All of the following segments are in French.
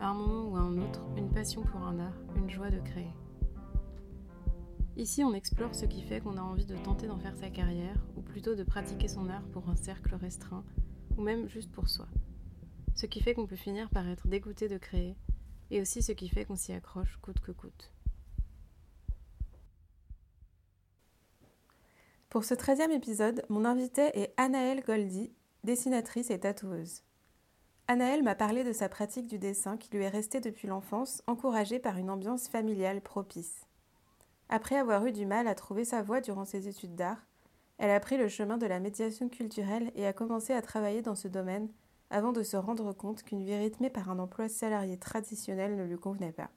À un moment ou à un autre, une passion pour un art, une joie de créer. Ici, on explore ce qui fait qu'on a envie de tenter d'en faire sa carrière, ou plutôt de pratiquer son art pour un cercle restreint, ou même juste pour soi. Ce qui fait qu'on peut finir par être dégoûté de créer, et aussi ce qui fait qu'on s'y accroche coûte que coûte. Pour ce 13e épisode, mon invité est Anaëlle Goldi, dessinatrice et tatoueuse. Anaëlle m'a parlé de sa pratique du dessin qui lui est restée depuis l'enfance, encouragée par une ambiance familiale propice. Après avoir eu du mal à trouver sa voie durant ses études d'art, elle a pris le chemin de la médiation culturelle et a commencé à travailler dans ce domaine avant de se rendre compte qu'une vie rythmée par un emploi salarié traditionnel ne lui convenait pas.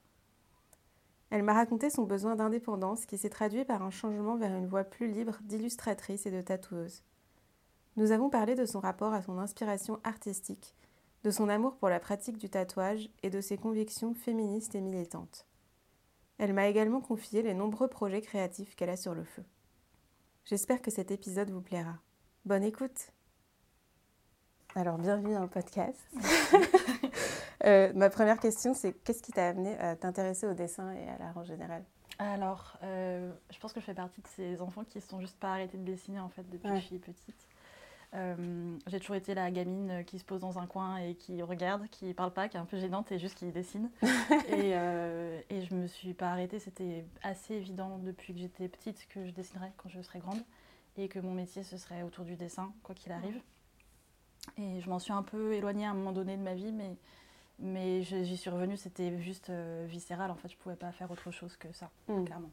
Elle m'a raconté son besoin d'indépendance qui s'est traduit par un changement vers une voie plus libre d'illustratrice et de tatoueuse. Nous avons parlé de son rapport à son inspiration artistique, de son amour pour la pratique du tatouage et de ses convictions féministes et militantes. Elle m'a également confié les nombreux projets créatifs qu'elle a sur le feu. J'espère que cet épisode vous plaira. Bonne écoute Alors, bienvenue dans le podcast. Euh, ma première question, c'est qu'est-ce qui t'a amené à t'intéresser au dessin et à l'art en général? Alors, euh, je pense que je fais partie de ces enfants qui ne sont juste pas arrêtés de dessiner en fait depuis que je suis petite. Euh, j'ai toujours été la gamine qui se pose dans un coin et qui regarde, qui parle pas, qui est un peu gênante et juste qui dessine. et, euh, et, je me suis pas arrêtée. C'était assez évident depuis que j'étais petite que je dessinerais quand je serais grande et que mon métier ce serait autour du dessin, quoi qu'il arrive. Et je m'en suis un peu éloignée à un moment donné de ma vie, mais, mais j'y suis revenue. C'était juste euh, viscéral. En fait, je pouvais pas faire autre chose que ça, mm. clairement.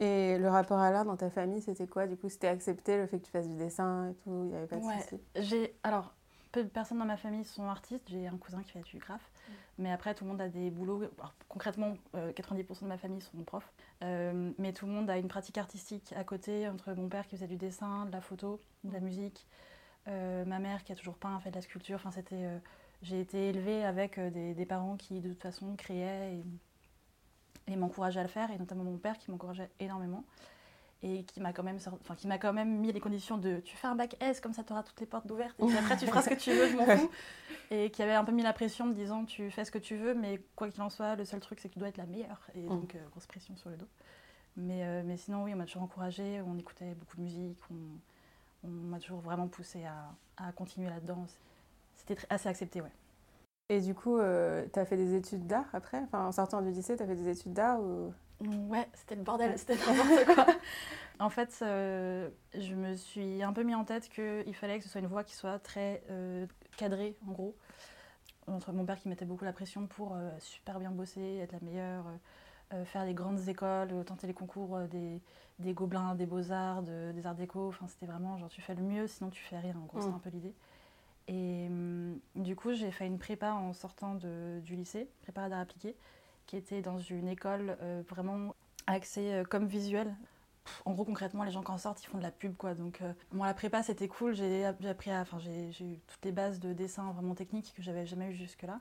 Et le rapport à l'art dans ta famille, c'était quoi? Du coup, c'était accepté le fait que tu fasses du dessin et tout Il n'y avait pas de ouais. J'ai Alors, peu de personnes dans ma famille sont artistes. J'ai un cousin qui fait du graphe. Mm. Mais après, tout le monde a des boulots. concrètement, 90% euh, de ma famille sont profs. Euh, mais tout le monde a une pratique artistique à côté, entre mon père qui faisait du dessin, de la photo, de la musique. Euh, ma mère qui a toujours peint, fait de la sculpture. Enfin, c'était... j'ai été élevée avec des, des, parents qui, de toute façon, créaient et et m'encourageait à le faire, et notamment mon père qui m'encourageait énormément et qui m'a quand même enfin, qui m'a quand même mis les conditions de tu fais un bac S comme ça tu auras toutes les portes ouvertes et puis après tu feras ce que tu veux je m'en fous. Et qui avait un peu mis la pression me disant tu fais ce que tu veux mais quoi qu'il en soit le seul truc c'est que tu dois être la meilleure. Et mm. donc euh, grosse pression sur le dos. Mais, euh, mais sinon oui on m'a toujours encouragé on écoutait beaucoup de musique on, m'a toujours vraiment poussé à, à continuer là-dedans. C'était assez accepté ouais et du coup, euh, tu as fait des études d'art après? Enfin, En sortant du lycée, tu as fait des études d'art ou... Ouais, c'était le bordel, c'était n'importe quoi. en fait, euh, je me suis un peu mis en tête qu'il fallait que ce soit une voie qui soit très euh, cadrée, en gros. Entre mon père qui mettait beaucoup la pression pour super bien bosser, être la meilleure, faire des grandes écoles, tenter les concours des, des gobelins, des beaux-arts, des arts déco. Enfin, c'était vraiment genre tu fais le mieux, sinon tu fais rien. En gros, c'est mm. un peu l'idée. Et hum, du coup, j'ai fait une prépa en sortant de, du lycée, prépa d'art appliqué, qui était dans une école euh, vraiment axée euh, comme visuel. En gros, concrètement, les gens qui en sortent, ils font de la pub, quoi. Donc, euh, moi, la prépa, c'était cool. J'ai appris enfin, j'ai eu toutes les bases de dessin vraiment techniques que j'avais jamais eu jusque-là.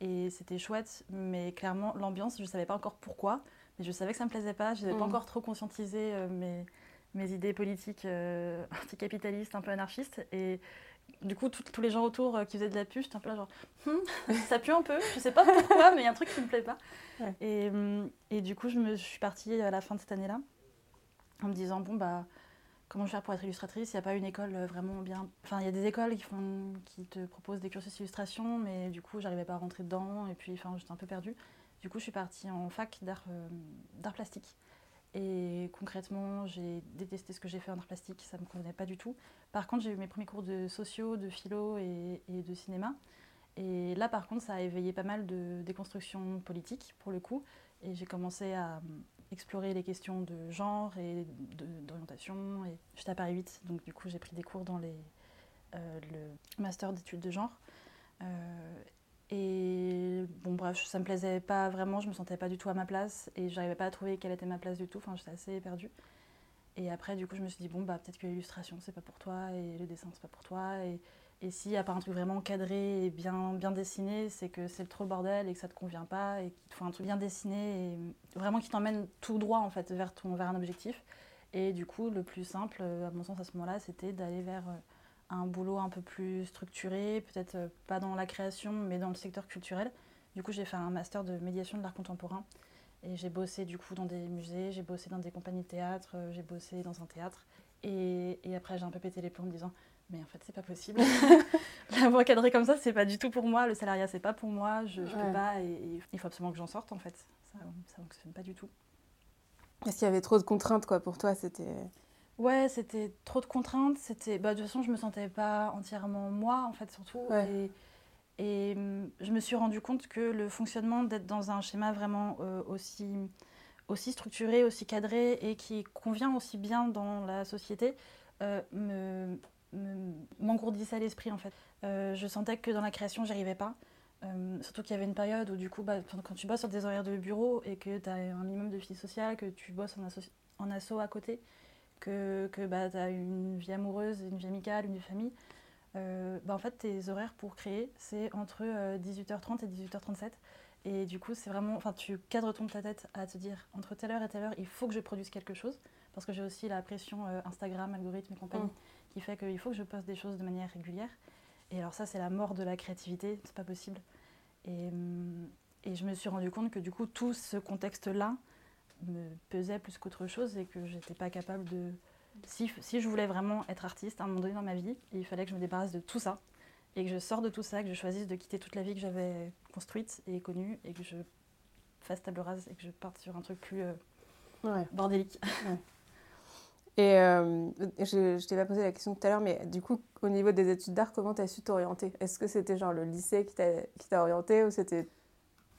Et c'était chouette, mais clairement, l'ambiance, je ne savais pas encore pourquoi, mais je savais que ça me plaisait pas. Je n'avais pas mmh. encore trop conscientisé mes, mes idées politiques anticapitalistes, un peu anarchistes. Et du coup, tous les gens autour euh, qui faisaient de la pub, j'étais un peu là genre, hmm, ça pue un peu, je sais pas pourquoi, mais il y a un truc qui me plaît pas. Et, hum, et, du coup, je, me, suis partie à la fin de cette année-là en me disant, bon, bah, comment je vais faire pour être illustratrice? Il n'y a pas une école euh, vraiment bien. Enfin, il y a des écoles qui, font, qui te proposent des cursus d'illustration, mais du coup, j'arrivais pas à rentrer dedans, et puis, enfin, j'étais un peu perdue. Du coup, je suis partie en fac d'art euh, plastique. Et concrètement, j'ai détesté ce que j'ai fait en art plastique, ça ne me convenait pas du tout. Par contre, j'ai eu mes premiers cours de sociaux, de philo et, de cinéma. Et là, par contre, ça a éveillé pas mal de déconstruction politique, pour le coup. Et j'ai commencé à euh, explorer les questions de genre et d'orientation. Et j'étais à Paris 8, donc du coup, j'ai pris des cours dans euh, le master d'études de genre. Euh, Et bon, bref, ça me plaisait pas vraiment, je me sentais pas du tout à ma place et j'arrivais pas à trouver quelle était ma place du tout. Enfin, j'étais assez perdue. Et après, du coup, je me suis dit, bon, bah, peut-être que l'illustration, c'est pas pour toi et le dessin, c'est pas pour toi. Et, et s'il n'y a pas un truc vraiment cadré et bien, bien dessiné, c'est que c'est trop bordel et que ça te convient pas et qu'il faut un truc bien dessiné et vraiment qui t'emmène tout droit, en fait, vers, ton, vers un objectif. Et du coup, le plus simple, à mon sens, à ce moment-là, c'était d'aller vers euh, un boulot un peu plus structuré, peut-être euh, pas dans la création, mais dans le secteur culturel. Du coup, j'ai fait un master de médiation de l'art contemporain et j'ai bossé du coup dans des musées, j'ai bossé dans des compagnies de théâtre, euh, j'ai bossé dans un théâtre. Et, et après, j'ai un peu pété les plombs en me disant Mais en fait, c'est pas possible. la voie cadrée comme ça, c'est pas du tout pour moi. Le salariat, c'est pas pour moi. Je, je peux pas. Et, il faut absolument que j'en sorte en fait. Ça, ça fonctionne pas du tout. Est-ce qu'il y avait trop de contraintes quoi pour toi? C'était. Ouais, c'était trop de contraintes. C'était, bah, de toute façon, je me sentais pas entièrement moi en fait surtout. Ouais. Et, et hum, je me suis rendu compte que le fonctionnement d'être dans un schéma vraiment euh, aussi, aussi structuré, aussi cadré et qui convient aussi bien dans la société euh, me, me- m'engourdissait l'esprit en fait. Euh, je sentais que dans la création, j'y arrivais pas. Euh, surtout qu'il y avait une période où du coup, bah, quand quand tu bosses sur des horaires de bureau et que tu as un minimum de vie sociale, que tu bosses en, asso- en asso à côté, que, que bah, tu as une vie amoureuse, une vie amicale, une vie de famille, euh, bah, en fait, tes horaires pour créer, c'est entre euh, 18h30 et 18h37. Et du coup, c'est vraiment. Enfin, tu cadres ton ta tête à te dire entre telle heure et telle heure, il faut que je produise quelque chose. Parce que j'ai aussi la pression euh, Instagram, algorithme et compagnie, Mm. qui fait qu'il faut que je poste des choses de manière régulière. Et alors, ça, c'est la mort de la créativité, c'est pas possible. Et, hum, et je me suis rendu compte que du coup, tout ce contexte-là me pesait plus qu'autre chose et que j'étais pas capable de. Si, si je voulais vraiment être artiste à un moment donné dans ma vie, il fallait que je me débarrasse de tout ça et que je sorte de tout ça, que je choisisse de quitter toute la vie que j'avais construite et connue et que je fasse table rase et que je parte sur un truc plus euh, Ouais. bordélique. Et euh, je, je t'ai pas posé la question tout à l'heure, mais du coup, au niveau des études d'art, comment tu as su t'orienter? Est-ce que c'était genre le lycée qui t'a orienté ou c'était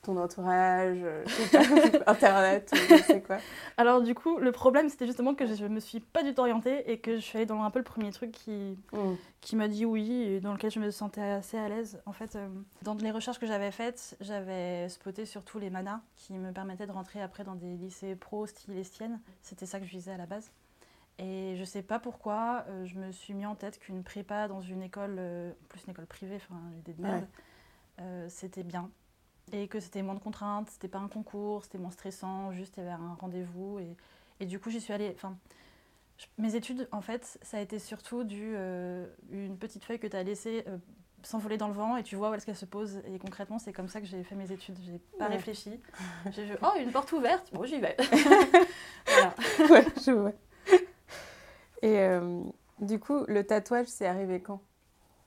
ton entourage, Internet je sais quoi Alors du coup, le problème c'était justement que je me suis pas du tout orientée et que je suis allée dans un peu le premier truc qui, Mm. qui m'a dit oui et dans lequel je me sentais assez à l'aise. En fait, euh, dans les recherches que j'avais faites, j'avais spoté surtout les manas qui me permettaient de rentrer après dans des lycées pro style Estienne. C'était ça que je visais à la base. Et je sais pas pourquoi, euh, je me suis mis en tête qu'une prépa dans une école, euh, plus une école privée, enfin une idée de merde, Ouais. c'était bien. Et que c'était moins de contraintes, c'était pas un concours, c'était moins stressant, juste il y avait un rendez-vous. Et, et du coup, j'y suis allée. Enfin, mes études, en fait, ça a été surtout du, euh, une petite feuille que tu as laissée euh, s'envoler dans le vent et tu vois où est-ce qu'elle se pose. Et concrètement, c'est comme ça que j'ai fait mes études. J'ai pas Ouais. réfléchi. J'ai oh, une porte ouverte, bon, j'y vais. voilà. Ouais, je vois. Et euh, du coup, le tatouage, c'est arrivé quand?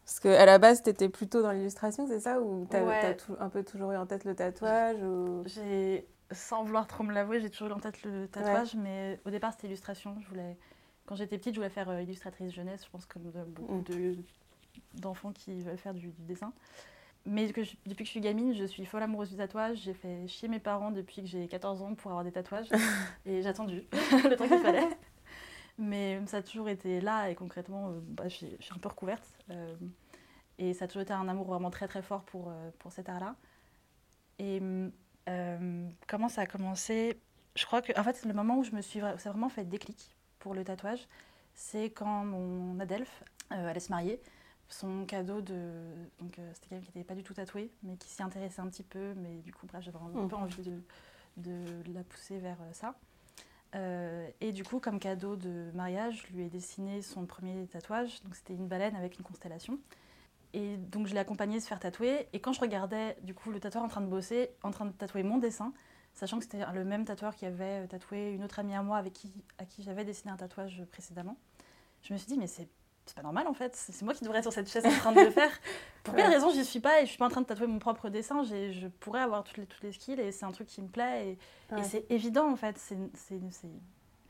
Parce qu'à la base, tu étais plutôt dans l'illustration, c'est ça Ou Ouais. t'as tout- un peu toujours eu en tête le tatouage ou... J'ai, sans vouloir trop me l'avouer, j'ai toujours eu en tête le tatouage, mais au départ, c'était illustration. Je voulais, quand j'étais petite, je voulais faire euh, illustratrice jeunesse, je pense comme de- beaucoup de, d'enfants qui veulent faire du, du dessin. Mais que je- depuis que je suis gamine, je suis folle amoureuse du tatouage. J'ai fait chier mes parents depuis que j'ai 14 ans pour avoir des tatouages. et j'ai attendu le temps qu'il fallait. Mais ça a toujours été là et concrètement, euh, bah, je suis je suis un peu recouverte. Euh, et ça a toujours été un amour vraiment très très fort pour, euh, pour cet art-là. Et comment ça a commencé? Je crois que en fait, le moment où je me suis ça a vraiment fait déclic pour le tatouage, c'est quand mon Adelph allait se marier. Son cadeau de. Donc, euh, c'était quelqu'un qui n'était pas du tout tatoué, mais qui s'y intéressait un petit peu. Mais du coup, bref, j'avais un Mm. peu envie de, de la pousser vers ça. Euh, et du coup, comme cadeau de mariage, je lui ai dessiné son premier tatouage. Donc, c'était une baleine avec une constellation. Et donc, je l'ai accompagné se faire tatouer. Et quand je regardais, du coup, le tatoueur en train de bosser, en train de tatouer mon dessin, sachant que c'était le même tatoueur qui avait tatoué une autre amie à moi avec qui, à qui j'avais dessiné un tatouage précédemment, je me suis dit, mais c'est c'est pas normal en fait, c'est moi qui devrais être sur cette chaise en train de le faire. Pour quelle Ouais. raison j'y suis pas et je suis pas en train de tatouer mon propre dessin, je pourrais avoir toutes les, toutes les skills et c'est un truc qui me plaît et, c'est évident en fait. c'est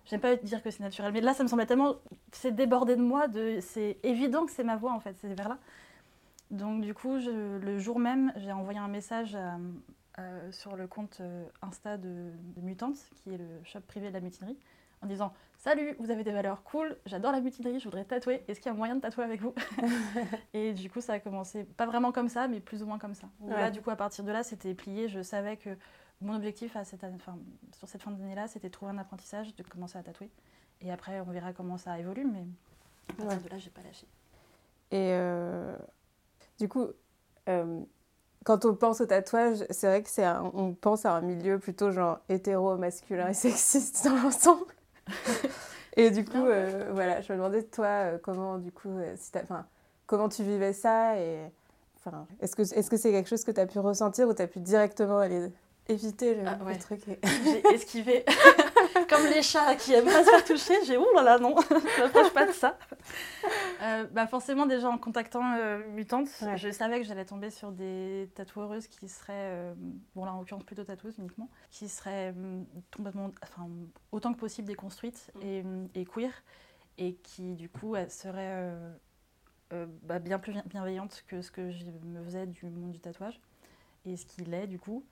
J'aime pas dire que c'est naturel, mais là ça me semblait tellement. C'est débordé de moi, de... c'est évident que c'est ma voix en fait, c'est vers là. Donc du coup, je- le jour même, j'ai envoyé un message à- sur le compte euh, Insta de, de Mutante, qui est le shop privé de la mutinerie, en disant Salut, vous avez des valeurs cool, j'adore la mutinerie, je voudrais tatouer, est-ce qu'il y a moyen de tatouer avec vous? Et du coup, ça a commencé, pas vraiment comme ça, mais plus ou moins comme ça. Là, du coup, à partir de là, c'était plié, je savais que mon objectif à cette sur cette fin d'année-là, c'était de trouver un apprentissage, de commencer à tatouer. Et après, on verra comment ça évolue, mais à partir de là, j'ai pas lâché. Et euh, du coup, euh, quand on pense au tatouage, c'est vrai que c'est on pense à un milieu plutôt genre hétéro, masculin et sexiste dans l'ensemble. et du coup, euh, voilà, je me demandais toi euh, comment du coup, euh, si comment tu vivais ça et enfin, est-ce que est-ce que c'est quelque chose que tu as pu ressentir ou tu as pu directement aller éviter le, ah, truc J'ai esquivé comme les chats qui aiment pas se faire toucher. J'ai ouh là là non, je m'approche pas de ça. Euh, bah forcément déjà en contactant euh, Mutante, je savais que j'allais tomber sur des tatoueuses qui seraient, euh, bon là en l'occurrence plutôt tatoueuses uniquement, qui seraient complètement, enfin autant que possible déconstruites mm. et, et, queer, et qui du coup seraient bah, bien plus bienveillantes que ce que je me faisais du monde du tatouage et ce qu'il est du coup.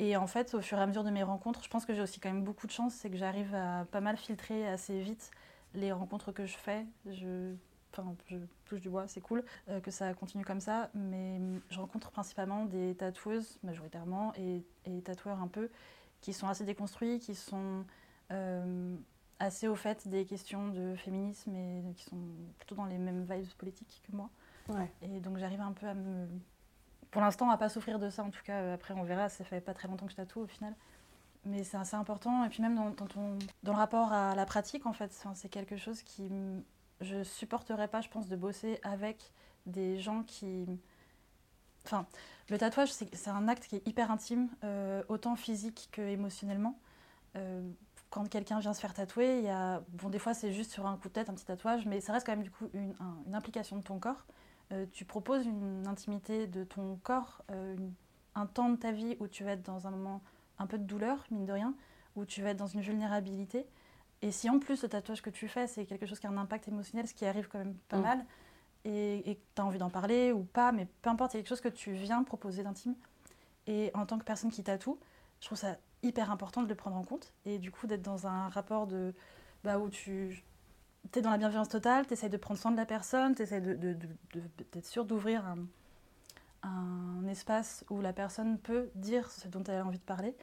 Et en fait, au fur et à mesure de mes rencontres, je pense que j'ai aussi quand même beaucoup de chance, c'est que j'arrive à pas mal filtrer assez vite les rencontres que je fais. Je, enfin, je touche du bois, c'est cool euh, que ça continue comme ça, mais je rencontre principalement des tatoueuses majoritairement et, et tatoueurs un peu qui sont assez déconstruits, qui sont euh, assez au fait des questions de féminisme et qui sont plutôt dans les mêmes vibes politiques que moi. Et donc j'arrive un peu à me pour l'instant, à pas souffrir de ça. En tout cas, après, on verra. Ça fait pas très longtemps que je tatoue au final. Mais c'est assez important. Et puis même dans, le rapport à la pratique, en fait, c'est quelque chose qui... Je supporterais pas, je pense, de bosser avec des gens qui... Enfin, le tatouage, c'est un acte qui est hyper intime, euh, autant physique que émotionnellement. Euh, quand quelqu'un vient se faire tatouer, il y a... Bon, des fois, c'est juste sur un coup de tête, un petit tatouage, mais ça reste quand même du coup une implication de ton corps. Euh, tu proposes une intimité de ton corps, euh, un temps de ta vie où tu vas être dans un moment un peu de douleur, mine de rien, où tu vas être dans une vulnérabilité. Et si en plus le tatouage que tu fais, c'est quelque chose qui a un impact émotionnel, ce qui arrive quand même pas mm. mal, et, que tu as envie d'en parler ou pas, mais peu importe, il y a quelque chose que tu viens proposer d'intime. Et en tant que personne qui tatoue, je trouve ça hyper important de le prendre en compte, et du coup d'être dans un rapport de, bah, où tu tu es dans la bienveillance totale, tu essaies de prendre soin de la personne, tu essaies d'être de, de, sûr d'ouvrir un, un, espace où la personne peut dire ce dont elle a envie de parler.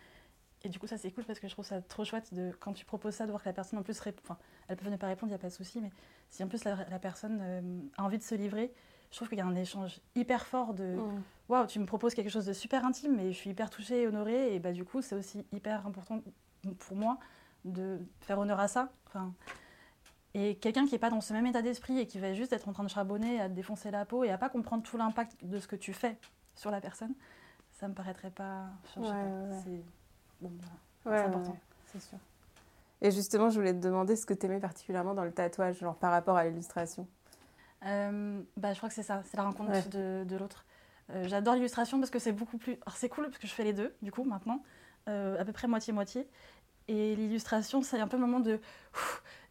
Et du coup, ça c'est cool parce que je trouve ça trop chouette de, quand tu proposes ça, de voir que la personne en plus répond. Enfin, elle peut ne pas répondre, il n'y a pas de souci, mais si en plus la, personne euh, a envie de se livrer, je trouve qu'il y a un échange hyper fort de mmh. waouh, tu me proposes quelque chose de super intime, mais je suis hyper touchée et honorée. Et bah, du coup, c'est aussi hyper important pour moi de faire honneur à ça. Enfin, et quelqu'un qui n'est pas dans ce même état d'esprit et qui va juste être en train de charbonner, à te défoncer la peau et à pas comprendre tout l'impact de ce que tu fais sur la personne, ça me paraîtrait pas. C'est bon, important. c'est sûr. Et justement, je voulais te demander ce que tu aimais particulièrement dans le tatouage, genre par rapport à l'illustration. Euh, bah, je crois que c'est ça, c'est la rencontre de, de l'autre. Euh, j'adore l'illustration parce que c'est beaucoup plus. Alors c'est cool parce que je fais les deux, du coup, maintenant, euh, à peu près moitié-moitié. Et l'illustration, c'est un peu le moment de.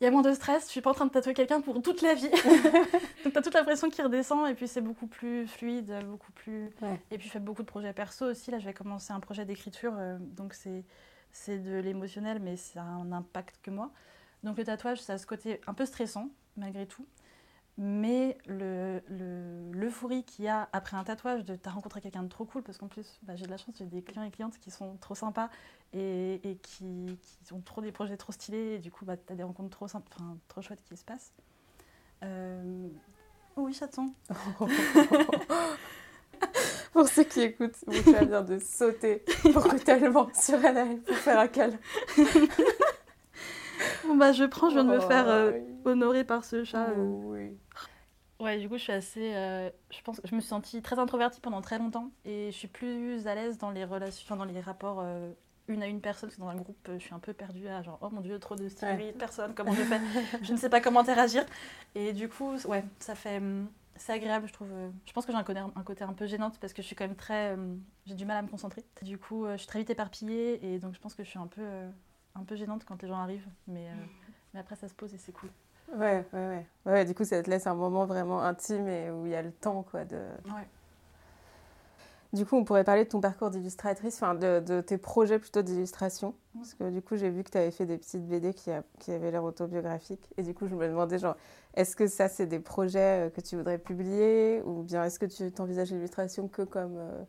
Il y a moins de stress, je suis pas en train de tatouer quelqu'un pour toute la vie. Donc tu as toute la pression qui redescend et puis c'est beaucoup plus fluide, beaucoup plus. Et puis je fais beaucoup de projets perso aussi. Là, je vais commencer un projet d'écriture, euh, donc c'est, c'est de l'émotionnel, mais ça a un impact que moi. Donc le tatouage, ça a ce côté un peu stressant, malgré tout. Mais l'euphorie le, qu'il y a après un tatouage, de t'as rencontré quelqu'un de trop cool, parce qu'en plus, bah, j'ai de la chance, j'ai des clients et clientes qui sont trop sympas et, et qui, qui, ont trop des projets trop stylés, et du coup, bah, tu as des rencontres trop, enfin, trop chouettes qui se passent. Euh... Oh oui, chaton Pour ceux qui écoutent, Moucha vient de sauter brutalement sur elle pour faire un câlin. bon bah je prends, je viens de me faire euh, honorer par ce chat. Euh. Oui. Ouais, du coup, je suis assez. Euh, je pense que je me suis sentie très introvertie pendant très longtemps et je suis plus à l'aise dans les relations, dans les rapports une à une personne, parce que dans un groupe, je suis un peu perdue à genre, oh mon dieu, trop de style, personne, comment je fais? Je ne sais pas comment interagir. Et du coup, ouais, ça fait. Hum, c'est agréable, je trouve. Je pense que j'ai un côté, un côté un peu gênante parce que je suis quand même très. Hum, j'ai du mal à me concentrer. Du coup, je suis très vite éparpillée et donc je pense que je suis un peu un peu gênante quand les gens arrivent, mais, euh, mais après ça se pose et c'est cool. Ouais, ouais, ouais, ouais. Du coup, ça te laisse un moment vraiment intime et où il y a le temps, quoi, de... Ouais. Du coup, on pourrait parler de ton parcours d'illustratrice, enfin de, tes projets plutôt d'illustration. Parce que du coup, j'ai vu que tu avais fait des petites BD qui, qui avaient l'air autobiographiques. Et du coup, je me demandais, genre, est-ce que ça, c'est des projets euh, que tu voudrais publier Ou bien est-ce que tu t'envisages l'illustration que comme euh,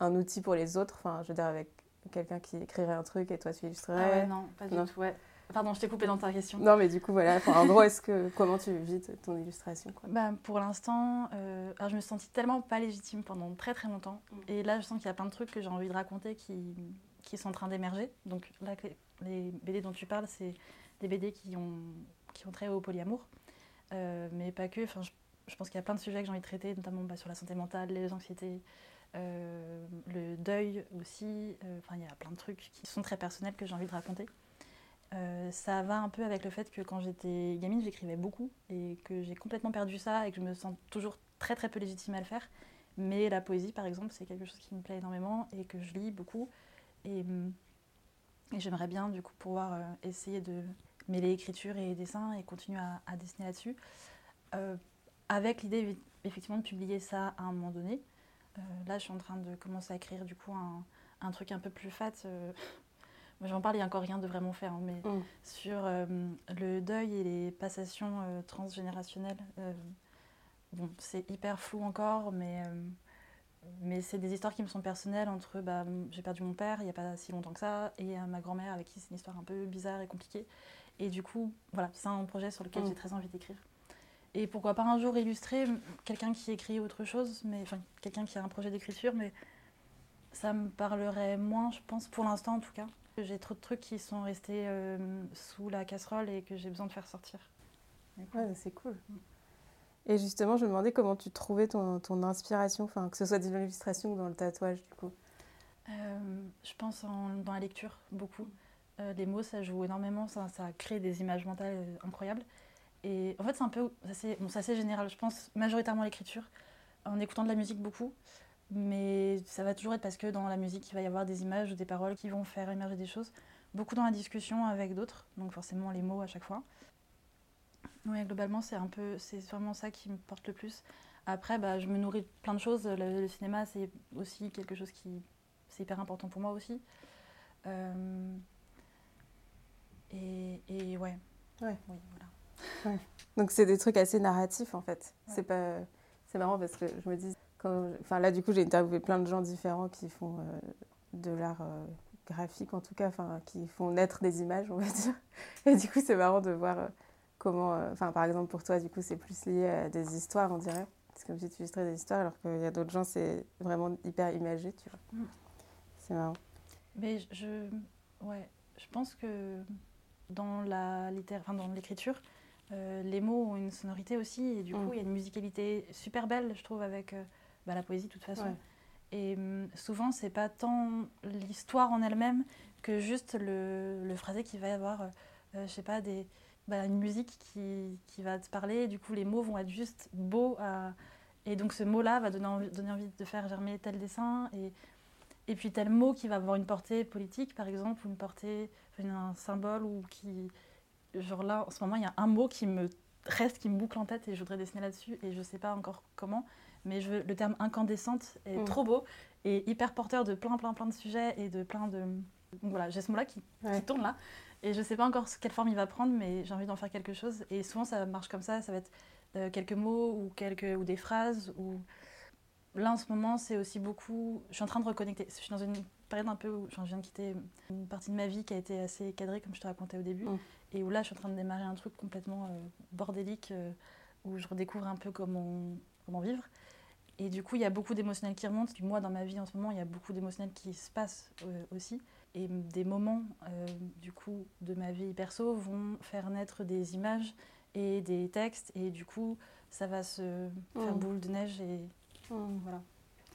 un outil pour les autres? Enfin, je veux dire, avec quelqu'un qui écrirait un truc et toi, tu illustrerais ah ouais, non, pas du tout, ouais. Pardon, je t'ai coupé dans ta question. Non, mais du coup, voilà. en gros, est-ce que comment tu vis ton illustration quoi? Bah, Pour l'instant, euh, je me suis sentie tellement pas légitime pendant très très longtemps. Mm. Et là, je sens qu'il y a plein de trucs que j'ai envie de raconter qui, qui sont en train d'émerger. Donc là, les BD dont tu parles, c'est des BD qui ont, qui ont trait au polyamour. Euh, mais pas que. Enfin, je, pense qu'il y a plein de sujets que j'ai envie de traiter, notamment bah, sur la santé mentale, les anxiétés, euh, le deuil aussi. Enfin, il y a plein de trucs qui sont très personnels que j'ai envie de raconter. Euh, ça va un peu avec le fait que quand j'étais gamine, j'écrivais beaucoup et que j'ai complètement perdu ça et que je me sens toujours très très peu légitime à le faire. Mais la poésie, par exemple, c'est quelque chose qui me plaît énormément et que je lis beaucoup. Et, mm, j'aimerais bien du coup pouvoir euh, essayer de mêler écriture et dessin et continuer à, dessiner là-dessus. Euh, avec l'idée effectivement de publier ça à un moment donné. Là, je suis en train de commencer à écrire du coup un, un truc un peu plus fat j'en parle, il n'y a encore rien de vraiment fait, hein, mais mm. sur euh, le deuil et les passations euh, transgénérationnelles, euh, bon, c'est hyper flou encore, mais, mais c'est des histoires qui me sont personnelles entre bah, j'ai perdu mon père il n'y a pas si longtemps que ça, et ma grand-mère avec qui c'est une histoire un peu bizarre et compliquée. Et du coup, voilà, c'est un projet sur lequel mm. j'ai très envie d'écrire. Et pourquoi pas un jour illustrer quelqu'un qui écrit autre chose, mais enfin quelqu'un qui a un projet d'écriture, mais ça me parlerait moins, je pense, pour l'instant en tout cas. J'ai trop de trucs qui sont restés euh, sous la casserole et que j'ai besoin de faire sortir. Ouais, c'est cool. Et justement, je me demandais comment tu trouvais ton, ton inspiration, enfin, que ce soit dans l'illustration ou dans le tatouage, du coup. Euh, je pense dans la lecture, beaucoup. Euh, les mots, ça joue énormément, ça, ça crée des images mentales incroyables. Et en fait, c'est un peu, c'est bon, assez général. Je pense majoritairement l'écriture, en écoutant de la musique beaucoup. Mais ça va toujours être parce que dans la musique, il va y avoir des images ou des paroles qui vont faire émerger des choses. Beaucoup dans la discussion avec d'autres, donc forcément les mots à chaque fois. Oui, globalement, c'est un peu, c'est vraiment ça qui me porte le plus. Après, bah, je me nourris de plein de choses. Le, cinéma, c'est aussi quelque chose qui, c'est hyper important pour moi aussi. Euh, et, et, ouais. Ouais. Oui, voilà. Donc c'est des trucs assez narratifs en fait. C'est pas, c'est marrant parce que je me dis enfin, là, du coup, j'ai interviewé plein de gens différents qui font euh, de l'art euh, graphique, en tout cas, enfin, qui font naître des images, on va dire. Et du coup, c'est marrant de voir euh, comment, enfin, par exemple, pour toi, du coup, c'est plus lié à des histoires, on dirait. C'est comme si tu illustrais des histoires, alors qu'il y a d'autres gens, c'est vraiment hyper imagé, tu vois. Mm. C'est marrant. Mais je, ouais, je pense que dans la enfin, dans l'écriture, les mots ont une sonorité aussi, et du mm. coup, il y a une musicalité super belle, je trouve, avec bah, la poésie de toute façon. Et hum, souvent, c'est pas tant l'histoire en elle-même que juste le, le, phrasé qui va y avoir, euh, euh, je sais pas, des, bah, une musique qui, qui, va te parler. Et du coup, les mots vont être juste beaux. Et donc, ce mot-là va donner envie, donner envie de faire germer tel dessin. Et, et puis, tel mot qui va avoir une portée politique, par exemple, ou une portée, un symbole, ou qui. Genre là, en ce moment, il y a un mot qui me reste, qui me boucle en tête et je voudrais dessiner là-dessus. Et je sais pas encore comment mais je le terme incandescente est mm. trop beau et hyper porteur de plein, plein, plein de sujets et de plein de. Donc voilà, j'ai ce mot-là qui, tourne là. Et je ne sais pas encore quelle forme il va prendre, mais j'ai envie d'en faire quelque chose. Et souvent, ça marche comme ça. Ça va être euh, quelques mots ou, quelques, ou des phrases. Ou... Là, en ce moment, c'est aussi beaucoup. Je suis en train de reconnecter. Je suis dans une période un peu où je viens de quitter une partie de ma vie qui a été assez cadrée, comme je te racontais au début. Mm. Et où là, je suis en train de démarrer un truc complètement euh, bordélique, euh, où je redécouvre un peu comment, comment vivre. Et du coup, il y a beaucoup d'émotionnels qui remontent. Moi, dans ma vie en ce moment, il y a beaucoup d'émotionnels qui se passent euh, aussi. Et des moments, euh, du coup, de ma vie perso vont faire naître des images et des textes. Et du coup, ça va se faire mmh. boule de neige. Et mmh. voilà.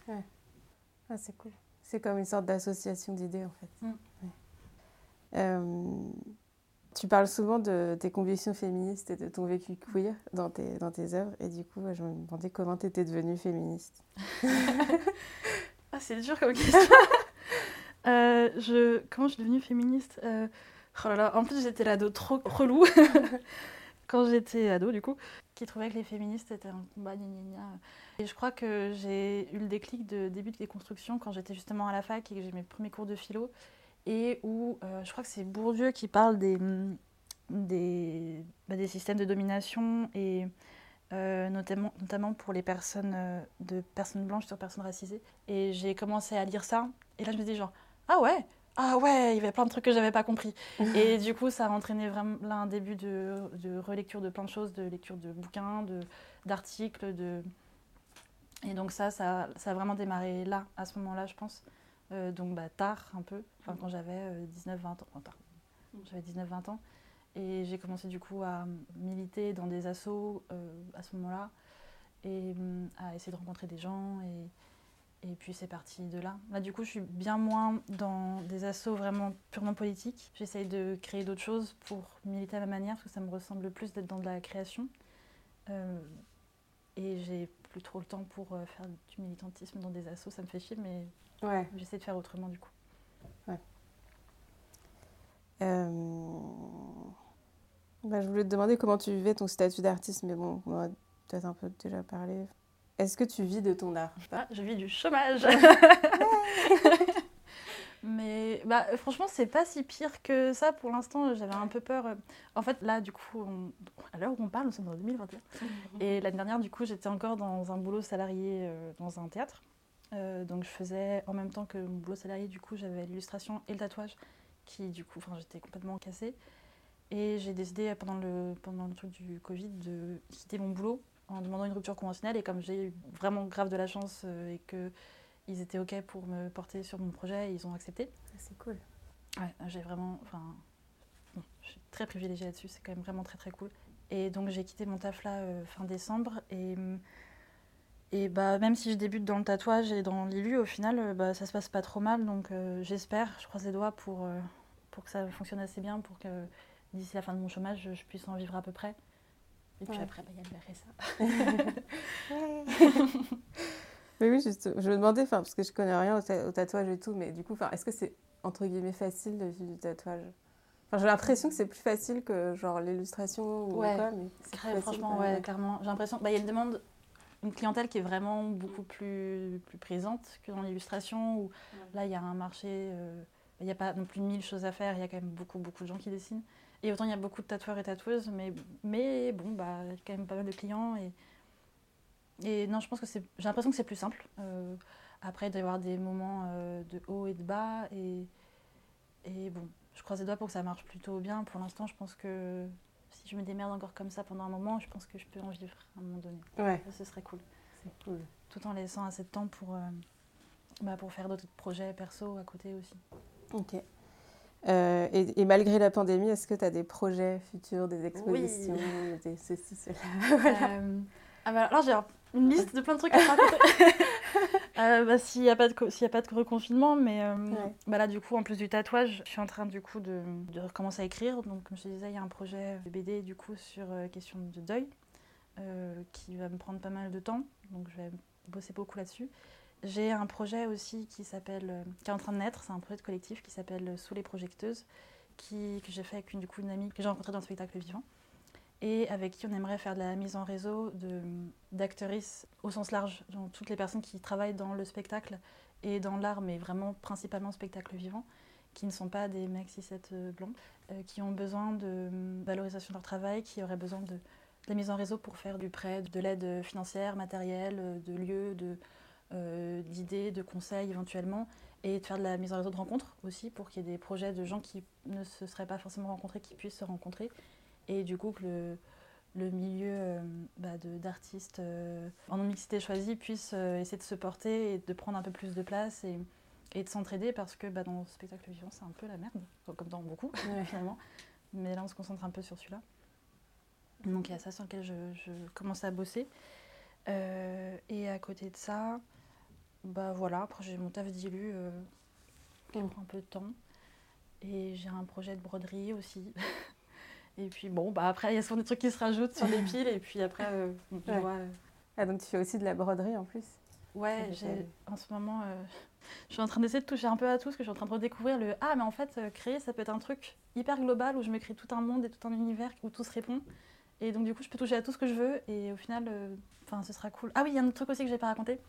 Ouais. Ah, c'est cool. C'est comme une sorte d'association d'idées, en fait. Mmh. Euh, tu parles souvent de tes convictions féministes et de ton vécu queer dans tes, dans tes œuvres. Et du coup, je me demandais comment tu étais devenue féministe. ah, c'est dur comme question. euh, je... Comment je suis devenue féministe euh... oh là là. En plus, j'étais l'ado trop relou quand j'étais ado, du coup. Qui trouvait que les féministes étaient un combat gna gna gna. Et je crois que j'ai eu le déclic de début de déconstruction quand j'étais justement à la fac et que j'ai mes premiers cours de philo et où euh, je crois que c'est Bourdieu qui parle des, des, bah, des systèmes de domination et euh, notamment, notamment pour les personnes euh, de personnes blanches sur personnes racisées. Et j'ai commencé à lire ça et là je me dis genre ah ouais ah ouais, il y avait plein de trucs que j'avais pas compris. et du coup, ça a entraîné vraiment là un début de, de, relecture de plein de choses, de lecture de bouquins, d'articles, de, Et donc ça, ça, ça, a vraiment démarré là, à ce moment-là, je pense. Euh, donc bah, tard un peu, enfin quand j'avais 19-20 euh, ans, enfin tard, j'avais 19-20 ans. Et j'ai commencé du coup à militer dans des assos euh, à ce moment-là et hum, à essayer de rencontrer des gens et et puis c'est parti de là. Là, du coup, je suis bien moins dans des assauts vraiment purement politiques. J'essaye de créer d'autres choses pour militer à ma manière, parce que ça me ressemble plus d'être dans de la création. Euh, et j'ai plus trop le temps pour euh, faire du militantisme dans des assauts, ça me fait chier, mais ouais. j'essaie de faire autrement du coup. Ouais. Euh, bah, je voulais te demander comment tu vivais ton statut d'artiste, mais bon, on a peut-être un peu déjà parlé. Est-ce que tu vis de ton art ah, Je vis du chômage. Mais bah, franchement, c'est pas si pire que ça pour l'instant. J'avais un peu peur. En fait, là, du coup, à l'heure où on parle, nous sommes en 2021. Et l'année dernière, du coup, j'étais encore dans un boulot salarié euh, dans un théâtre. Euh, donc, je faisais en même temps que mon boulot salarié, du coup, j'avais l'illustration et le tatouage qui, du coup, j'étais complètement cassée. Et j'ai décidé pendant le, pendant le truc du Covid de quitter mon boulot en demandant une rupture conventionnelle. Et comme j'ai eu vraiment grave de la chance euh, et qu'ils étaient OK pour me porter sur mon projet, ils ont accepté. C'est cool. Ouais, j'ai vraiment. Enfin, je suis très privilégiée là-dessus, c'est quand même vraiment très très cool. Et donc j'ai quitté mon taf là euh, fin décembre. Et, et bah, même si je débute dans le tatouage et dans l'ILU, au final, euh, bah, ça se passe pas trop mal. Donc j'espère, je croise les doigts pour, pour que ça fonctionne assez bien, pour que d'ici la fin de mon chômage, je puisse en vivre à peu près. Et puis après, bah, il y a le RSA. mais oui, juste, je me demandais, parce que je connais rien au, tatouage et tout, mais du coup, est-ce que c'est entre guillemets facile de vivre du tatouage? Enfin, j'ai l'impression que c'est plus facile que genre l'illustration ou ouais. quoi, mais franchement, ouais, clairement. J'ai l'impression, bah, il y a une demande, une clientèle qui est vraiment beaucoup plus, plus présente que dans l'illustration, où là, il y a un marché, euh, il n'y a pas non plus mille choses à faire, il y a quand même beaucoup, beaucoup de gens qui dessinent. Et autant il y a beaucoup de tatoueurs et tatoueuses, mais, mais bon, bah, il y a quand même pas mal de clients. Et, et non, je pense que c'est. J'ai l'impression que c'est plus simple. Euh, après, il doit y avoir des moments euh, de haut et de bas. Et, et bon, je croise les doigts pour que ça marche plutôt bien. Pour l'instant, je pense que si je me démerde encore comme ça pendant un moment, je pense que je peux en vivre à un moment donné. Ouais. ce serait cool. C'est cool. Tout en laissant assez de temps pour, euh, bah, pour faire d'autres projets perso à côté aussi. Ok. Euh, et, malgré la pandémie, est-ce que tu as des projets futurs, des expositions, des ceci, cela euh, ah bah Alors, j'ai une liste de plein de trucs à raconter. euh, bah, S'il n'y a, pas de, a pas de reconfinement, mais bah là, du coup, en plus du tatouage, je suis en train du coup de, de recommencer à écrire. Donc, comme je te disais, il y a un projet de BD du coup sur question de deuil qui va me prendre pas mal de temps. Donc, je vais bosser beaucoup là-dessus. J'ai un projet aussi qui s'appelle, euh, qui est en train de naître, c'est un projet de collectif qui s'appelle Sous les projecteuses, qui, que j'ai fait avec une, du coup, une amie que j'ai rencontrée dans le spectacle vivant et avec qui on aimerait faire de la mise en réseau d'actrices au sens large, donc toutes les personnes qui travaillent dans le spectacle et dans l'art, mais vraiment principalement spectacle vivant, qui ne sont pas des mecs 6-7 euh, blancs, euh, qui ont besoin de valorisation de leur travail, qui auraient besoin de, de la mise en réseau pour faire du prêt, de l'aide financière, matérielle, de lieux, de, euh, d'idées, de conseils éventuellement, et de faire de la mise en réseau de rencontres aussi pour qu'il y ait des projets de gens qui ne se seraient pas forcément rencontrés, qui puissent se rencontrer. Et du coup, que le, le milieu euh, bah, d'artistes euh, en non-mixité choisie puisse essayer de se porter et de prendre un peu plus de place et, et de s'entraider parce que bah, dans le spectacle vivant, c'est un peu la merde, comme dans beaucoup finalement. Mais là, on se concentre un peu sur celui-là. Donc il y a ça sur lequel je, je commence à bosser. et à côté de ça, bah voilà, après j'ai mon taf dilu euh, qui prend un peu de temps. Et j'ai un projet de broderie aussi. et puis bon, bah après il y a souvent des trucs qui se rajoutent sur les piles et puis après euh, on voit, euh. Ah donc tu fais aussi de la broderie en plus? Ouais, j'ai en ce moment je suis en train d'essayer de toucher un peu à tout parce que je suis en train de redécouvrir le ah mais en fait créer ça peut être un truc hyper global où je me crée tout un monde et tout un univers où tout se répond. Et donc, du coup, je peux toucher à tout ce que je veux. Et au final, enfin, ce sera cool. Ah oui, il y a un autre truc aussi que je n'ai pas raconté.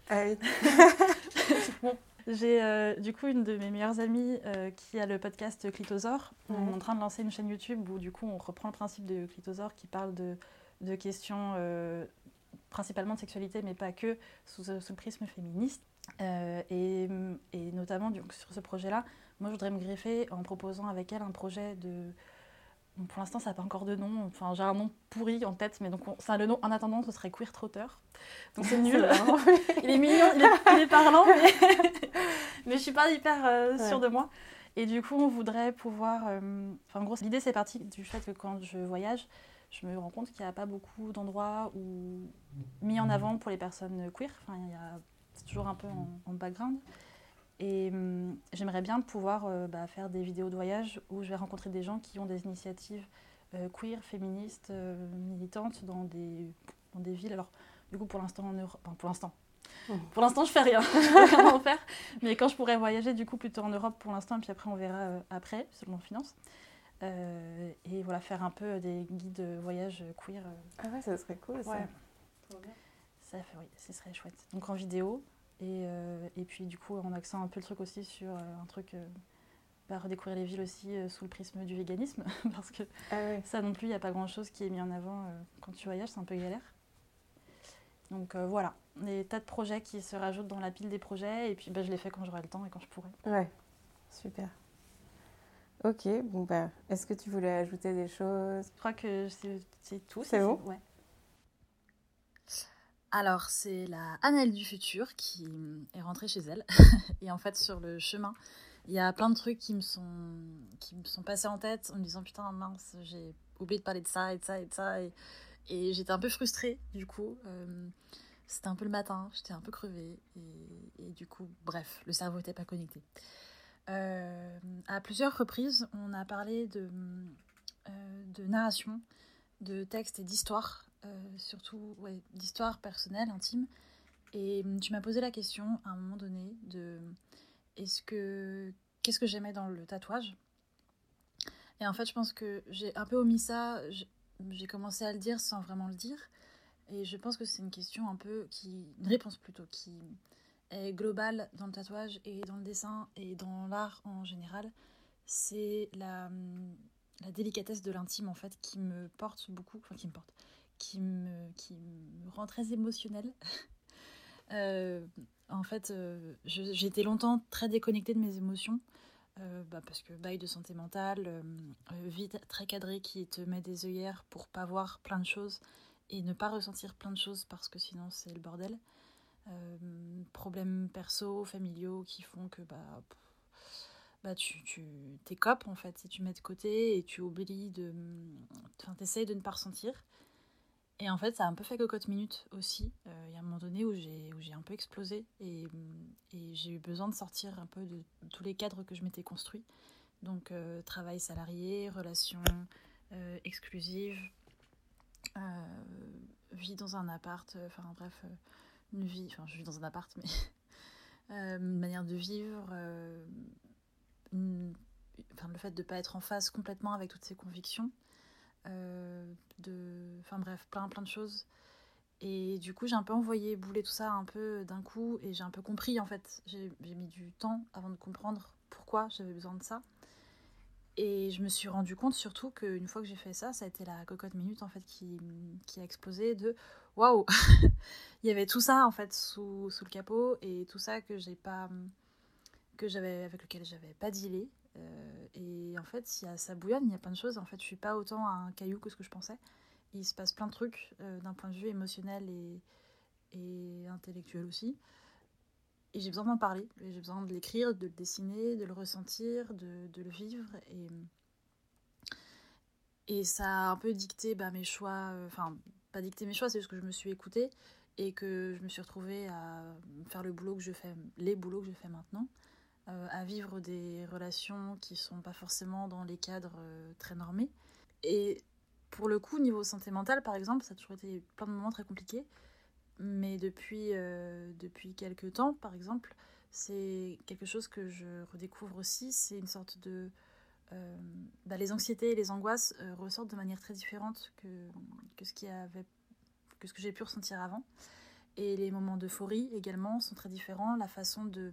Bon, j'ai euh, du coup une de mes meilleures amies euh, qui a le podcast Clitosaure. On est en train de lancer une chaîne YouTube où du coup on reprend le principe de Clitosaure qui parle de, de questions euh, principalement de sexualité mais pas que sous, sous le prisme féministe. Et, et, notamment donc, sur ce projet-là, moi je voudrais me greffer en proposant avec elle un projet de pour l'instant, ça n'a pas encore de nom. Enfin, j'ai un nom pourri en tête, mais donc ça, le nom en attendant, ce serait Queer Trotter. Donc c'est nul. il est mignon, il est, parlant, mais, mais je suis pas hyper euh, sûre de moi. Et du coup, on voudrait pouvoir. Euh, enfin, en gros, l'idée, c'est parti du fait que quand je voyage, je me rends compte qu'il n'y a pas beaucoup d'endroits où mis en avant pour les personnes queer. Enfin, il y a c'est toujours un peu en background. Et hum, j'aimerais bien pouvoir euh, bah, faire des vidéos de voyage où je vais rencontrer des gens qui ont des initiatives euh, queer, féministes, euh, militantes dans des, dans des villes. Alors, du coup, pour l'instant, en Europe, enfin, pour l'instant, mmh. pour l'instant, je fais rien, en faire. Mais quand je pourrais voyager, du coup, plutôt en Europe pour l'instant, et puis après, on verra après, selon les finances. et voilà, faire un peu des guides de voyage queer. Ah ouais, ça serait cool, ça. Ouais. Ça, oui, ce serait chouette. Donc en vidéo, et, euh, et, puis du coup, on accent un peu le truc aussi sur euh, un truc, euh, bah, redécouvrir les villes aussi sous le prisme du véganisme, parce que ah ça non plus, il n'y a pas grand-chose qui est mis en avant quand tu voyages, c'est un peu galère. Donc voilà, des tas de projets qui se rajoutent dans la pile des projets, et puis bah, je les fais quand j'aurai le temps et quand je pourrai. Ouais, super. Ok, bon bah, est-ce que tu voulais ajouter des choses? Je crois que c'est tout. C'est bon? Ouais. Alors, c'est la Annelle du futur qui est rentrée chez elle. et en fait, sur le chemin, il y a plein de trucs qui me sont, qui me sont passés en tête en me disant Putain, mince, j'ai oublié de parler de ça et de ça et de ça. Et, j'étais un peu frustrée, du coup. Euh, c'était un peu le matin, j'étais un peu crevée. Et, du coup, bref, le cerveau n'était pas connecté. Euh, à plusieurs reprises, on a parlé de, euh, de narration, de texte et d'histoire surtout ouais, d'histoire personnelle, intime. Et tu m'as posé la question à un moment donné de est-ce que qu'est-ce que j'aimais dans le tatouage? Et en fait, je pense que j'ai un peu omis ça. J'ai commencé à le dire sans vraiment le dire. Et je pense que c'est une question un peu qui, une réponse plutôt qui est globale dans le tatouage et dans le dessin et dans l'art en général. C'est la, la délicatesse de l'intime en fait qui me porte beaucoup, enfin qui me porte, qui me, me rend très émotionnelle. Euh, en fait, euh, j'ai été longtemps très déconnectée de mes émotions. Euh, bah, parce que bail de santé mentale, vie très cadrée qui te met des œillères pour pas voir plein de choses et ne pas ressentir plein de choses parce que sinon c'est le bordel. problèmes perso, familiaux qui font que bah, bah tu, tu t'écopes en fait si tu mets de côté et tu oublies de. Enfin, t'essayes de ne pas ressentir. Et en fait, ça a un peu fait cocotte minute aussi. Euh, il y a un moment donné où j'ai, où j'ai un peu explosé et, et, j'ai eu besoin de sortir un peu de, tous les cadres que je m'étais construit. Donc, euh, travail salarié, relations euh, exclusives, vie dans un appart, enfin bref, une vie, enfin je vis dans un appart, mais une manière de vivre, le fait de ne pas être en phase complètement avec toutes ces convictions. Euh, de, enfin bref, plein plein de choses. Et du coup, j'ai un peu envoyé bouler tout ça un peu d'un coup et j'ai un peu compris en fait. J'ai mis du temps avant de comprendre pourquoi j'avais besoin de ça. Et je me suis rendu compte surtout qu'une fois que j'ai fait ça, ça a été la cocotte minute en fait qui, qui a explosé de waouh Il y avait tout ça en fait sous, sous le capot et tout ça que j'ai pas que j'avais avec lequel j'avais pas dealé euh, et en fait, si ça bouillonne, il y a plein de choses. En fait, je suis pas autant un caillou que ce que je pensais. Il se passe plein de trucs euh, d'un point de vue émotionnel et, intellectuel aussi. Et j'ai besoin d'en parler. J'ai besoin de l'écrire, de le dessiner, de le ressentir, de, le vivre. Et, et ça a un peu dicté bah, mes choix. Euh, enfin, pas dicté mes choix, c'est juste que je me suis écoutée et que je me suis retrouvée à faire le boulot que je fais, les boulots que je fais maintenant. Euh, à vivre des relations qui sont pas forcément dans les cadres euh, très normés. Et pour le coup, niveau santé mentale, par exemple, ça a toujours été plein de moments très compliqués. Mais depuis, euh, depuis quelques temps, par exemple, c'est quelque chose que je redécouvre aussi. C'est une sorte de bah, les anxiétés et les angoisses ressortent de manière très différente que, que ce que j'ai pu ressentir avant. Et les moments d'euphorie également sont très différents. La façon de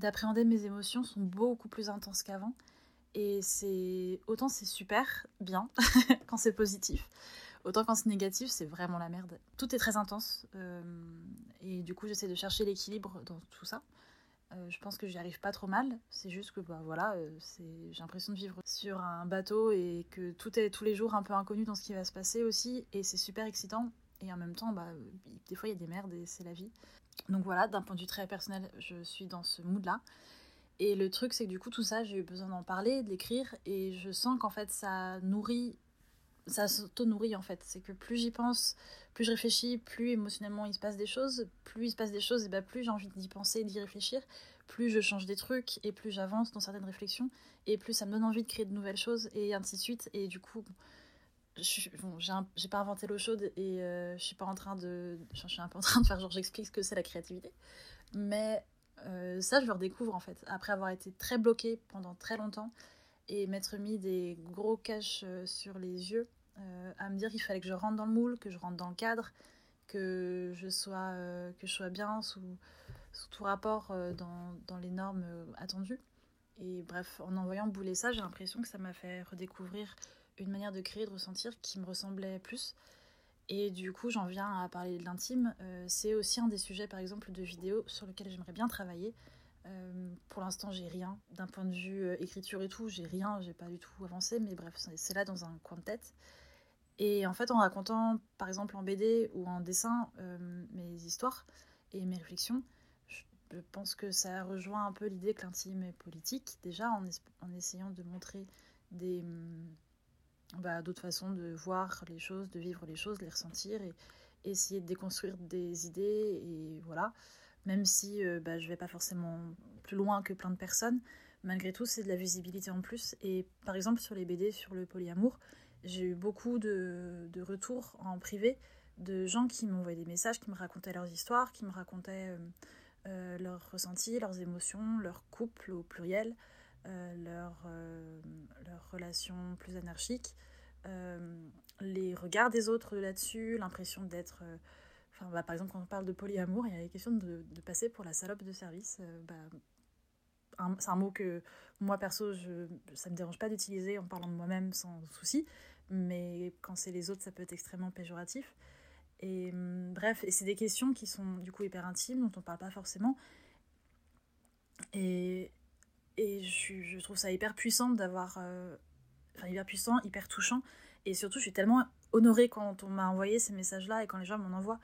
d'appréhender mes émotions sont beaucoup plus intenses qu'avant. Et c'est autant c'est super bien quand c'est positif, autant quand c'est négatif, c'est vraiment la merde. Tout est très intense euh, et du coup j'essaie de chercher l'équilibre dans tout ça. Euh, je pense que j'y arrive pas trop mal. C'est juste que bah voilà, euh, j'ai l'impression de vivre sur un bateau et que tout est tous les jours un peu inconnu dans ce qui va se passer aussi et c'est super excitant et en même temps, bah, des fois, il y a des merdes et c'est la vie. Donc voilà, d'un point de vue très personnel, je suis dans ce mood-là. Et le truc, c'est que du coup, tout ça, j'ai eu besoin d'en parler, de l'écrire, et je sens qu'en fait, ça nourrit, ça s'auto-nourrit en fait. C'est que plus j'y pense, plus je réfléchis, plus émotionnellement il se passe des choses, plus il se passe des choses, et bah, plus j'ai envie d'y penser, d'y réfléchir, plus je change des trucs, et plus j'avance dans certaines réflexions, et plus ça me donne envie de créer de nouvelles choses, et ainsi de suite. Et du coup, j'ai pas inventé l'eau chaude et euh, je suis pas en train de. Je suis un peu en train de faire genre j'explique ce que c'est la créativité. Mais euh, ça, je le redécouvre en fait. Après avoir été très bloquée pendant très longtemps et m'être mis des gros caches euh, sur les yeux, à me dire qu'il fallait que je rentre dans le moule, que je rentre dans le cadre, que je sois, que je sois bien sous, sous tout rapport dans, dans, les normes attendues. Et bref, en envoyant bouler ça, j'ai l'impression que ça m'a fait redécouvrir une manière de créer, de ressentir qui me ressemblait plus. Et du coup, j'en viens à parler de l'intime. Euh, c'est aussi un des sujets, par exemple, de vidéos sur lequel j'aimerais bien travailler. Euh, pour l'instant, j'ai rien. D'un point de vue euh, écriture et tout, j'ai rien, j'ai pas du tout avancé, mais bref, c'est là dans un coin de tête. Et en fait, en racontant, par exemple, en BD ou en dessin, mes histoires et mes réflexions, je pense que ça rejoint un peu l'idée que l'intime est politique, déjà, en, en essayant de montrer des bah, d'autres façons de voir les choses, de vivre les choses, les ressentir et, essayer de déconstruire des idées. Et voilà, même si euh, bah, je vais pas forcément plus loin que plein de personnes, malgré tout, c'est de la visibilité en plus. Et par exemple, sur les BD, sur le polyamour, j'ai eu beaucoup de, de, retours en privé de gens qui m'envoyaient des messages, qui me racontaient leurs histoires, qui me racontaient euh, euh, leurs ressentis, leurs émotions, leur couple au pluriel. Euh, leur, euh, leur relation plus anarchique, euh, les regards des autres là-dessus, l'impression d'être... Enfin, bah, par exemple, quand on parle de polyamour, il y a la question de, de passer pour la salope de service. Bah, c'est un mot que moi perso, je, ça me dérange pas d'utiliser en parlant de moi-même sans souci, mais quand c'est les autres, ça peut être extrêmement péjoratif. Et hum, bref, et c'est des questions qui sont du coup hyper intimes, dont on parle pas forcément. Et, et je, trouve ça hyper puissant d'avoir. Euh, enfin, hyper puissant, hyper touchant. Et surtout, je suis tellement honorée quand on m'a envoyé ces messages-là et quand les gens m'en envoient.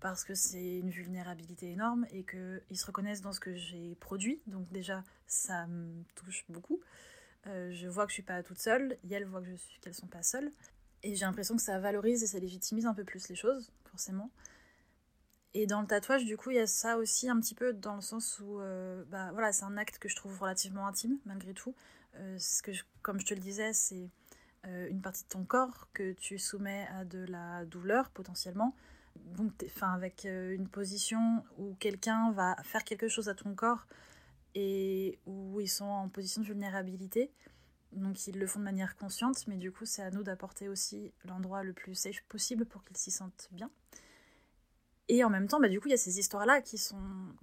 Parce que c'est une vulnérabilité énorme et qu'ils se reconnaissent dans ce que j'ai produit. Donc, déjà, ça me touche beaucoup. Euh, je vois que je suis pas toute seule. Et elles voient que je suis qu'elles sont pas seules. Et j'ai l'impression que ça valorise et ça légitimise un peu plus les choses, forcément. Et dans le tatouage, du coup, il y a ça aussi un petit peu dans le sens où, euh, bah voilà, c'est un acte que je trouve relativement intime, malgré tout. Euh, ce que comme je te le disais, c'est euh, une partie de ton corps que tu soumets à de la douleur potentiellement. Donc, enfin, avec une position où quelqu'un va faire quelque chose à ton corps et où ils sont en position de vulnérabilité. Donc, ils le font de manière consciente, mais du coup, c'est à nous d'apporter aussi l'endroit le plus safe possible pour qu'ils s'y sentent bien. Et en même temps, bah, du coup, il y a ces histoires-là qui,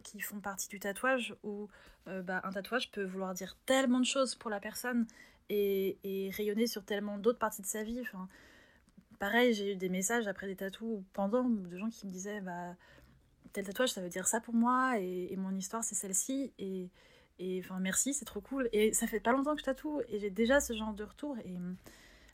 qui font partie du tatouage, où euh, bah, un tatouage peut vouloir dire tellement de choses pour la personne et, rayonner sur tellement d'autres parties de sa vie. Enfin, pareil, j'ai eu des messages après des tatous pendant de gens qui me disaient bah, tel tatouage, ça veut dire ça pour moi, et, mon histoire, c'est celle-ci. Et, et enfin, merci, c'est trop cool. Et ça fait pas longtemps que je tatoue, et j'ai déjà ce genre de retour. Et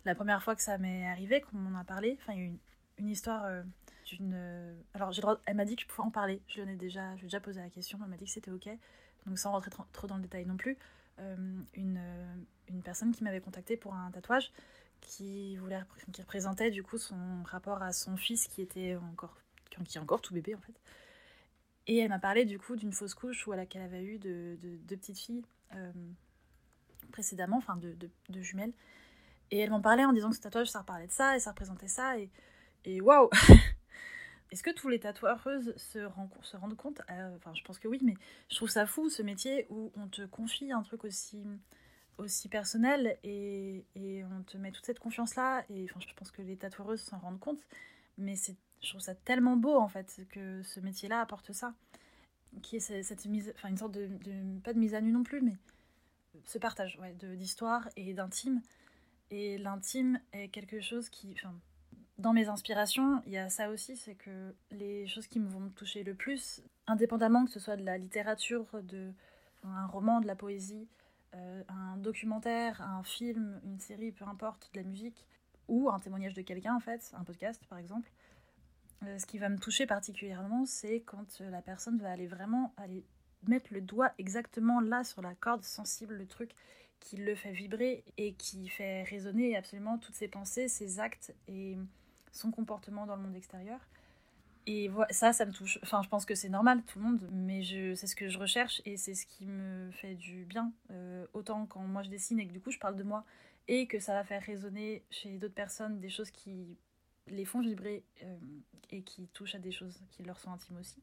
la première fois que ça m'est arrivé, qu'on m'en a parlé, il y a eu une, une histoire. Euh, d'une. Alors, j'ai droit... elle m'a dit que je pouvais en parler. Je lui ai déjà, je déjà posé la question. Elle m'a dit que c'était OK. Donc, sans rentrer trop dans le détail non plus, euh, une, euh, une personne qui m'avait contacté pour un tatouage qui, voulait, qui représentait du coup son rapport à son fils qui était encore, qui est encore tout bébé en fait. Et elle m'a parlé du coup d'une fausse couche où elle, avait eu de, de, deux petites filles euh, précédemment, enfin de, de, jumelles. Et elle m'en parlait en disant que ce tatouage ça reparlait de ça et ça représentait ça. Et, et waouh Est-ce que tous les tatoueuses se, se rendent compte euh, je pense que oui, mais je trouve ça fou ce métier où on te confie un truc aussi, aussi personnel et, et, on te met toute cette confiance-là. Et enfin, je pense que les tatoueuses s'en rendent compte. Mais je trouve ça tellement beau, en fait, que ce métier-là apporte ça. Qui est cette, mise, enfin, une sorte de, Pas de mise à nu non plus, mais ce partage ouais, d'histoire et d'intime. Et l'intime est quelque chose qui. Dans mes inspirations, il y a ça aussi, c'est que les choses qui me vont me toucher le plus, indépendamment que ce soit de la littérature, de un roman, de la poésie, euh, un documentaire, un film, une série, peu importe, de la musique, ou un témoignage de quelqu'un en fait, un podcast par exemple, euh, ce qui va me toucher particulièrement, c'est quand la personne va aller vraiment aller mettre le doigt exactement là sur la corde sensible, le truc qui le fait vibrer et qui fait résonner absolument toutes ses pensées, ses actes et son comportement dans le monde extérieur. Et ça, ça me touche. Enfin, je pense que c'est normal, tout le monde, mais c'est ce que je recherche et c'est ce qui me fait du bien. Euh, autant quand moi je dessine et que du coup je parle de moi et que ça va faire résonner chez d'autres personnes des choses qui les font vibrer euh, et qui touchent à des choses qui leur sont intimes aussi.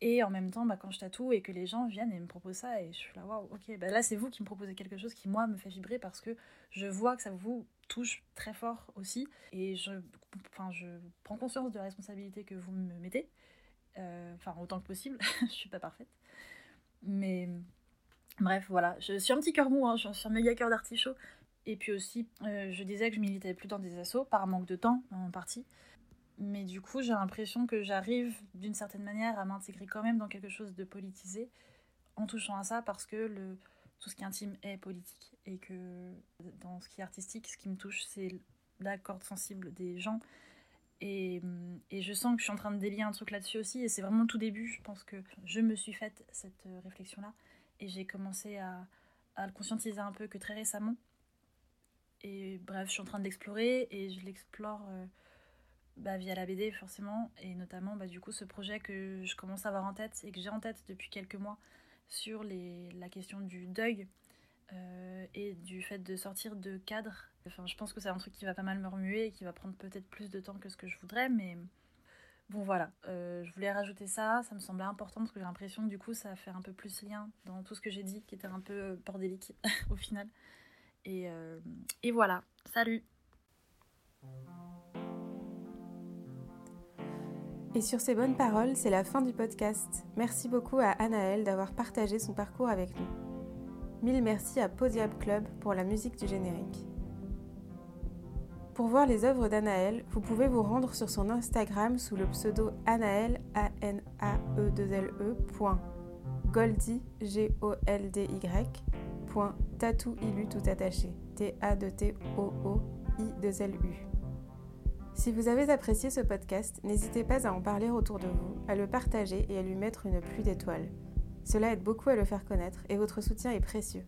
Et en même temps, bah, quand je tatoue et que les gens viennent et me proposent ça, et je suis là, waouh, ok, bah, là c'est vous qui me proposez quelque chose qui, moi, me fait vibrer parce que je vois que ça vous touche très fort aussi. Et je, enfin, je prends conscience de la responsabilité que vous me mettez, euh, enfin, autant que possible, je suis pas parfaite. Mais bref, voilà, je suis un petit cœur mou, hein, je suis un méga cœur d'artichaut. Et puis aussi, euh, je disais que je militais plus dans des assauts par manque de temps en partie. Mais du coup, j'ai l'impression que j'arrive d'une certaine manière à m'intégrer quand même dans quelque chose de politisé en touchant à ça parce que le, tout ce qui est intime est politique et que dans ce qui est artistique, ce qui me touche, c'est la corde sensible des gens. Et, et, je sens que je suis en train de délier un truc là-dessus aussi. Et c'est vraiment tout début. Je pense que je me suis faite cette réflexion-là. Et j'ai commencé à, à, le conscientiser un peu que très récemment. Et bref, je suis en train de l'explorer et je l'explore. Euh, bah, via la BD forcément, et notamment bah, du coup ce projet que je commence à avoir en tête et que j'ai en tête depuis quelques mois sur les, la question du deuil euh, et du fait de sortir de cadre. Je pense que c'est un truc qui va pas mal me remuer et qui va prendre peut-être plus de temps que ce que je voudrais, mais bon voilà, euh, je voulais rajouter ça, ça me semblait important parce que j'ai l'impression que du coup ça fait un peu plus lien dans tout ce que j'ai dit qui était un peu bordélique au final. Euh, et voilà, salut Et sur ces bonnes paroles, c'est la fin du podcast. Merci beaucoup à Anaël d'avoir partagé son parcours avec nous. Mille merci à Podiab Club pour la musique du générique. Pour voir les œuvres d'Anaël, vous pouvez vous rendre sur son Instagram sous le pseudo Anaël a n a e 2 l e G O L D Y tatou tout attaché T A T O O I 2 L U. Si vous avez apprécié ce podcast, n'hésitez pas à en parler autour de vous, à le partager et à lui mettre une pluie d'étoiles. Cela aide beaucoup à le faire connaître et votre soutien est précieux.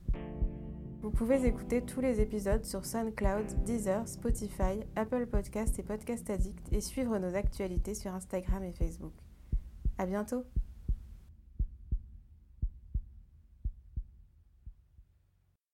Vous pouvez écouter tous les épisodes sur SoundCloud, Deezer, Spotify, Apple Podcasts et Podcast Addict et suivre nos actualités sur Instagram et Facebook. À bientôt!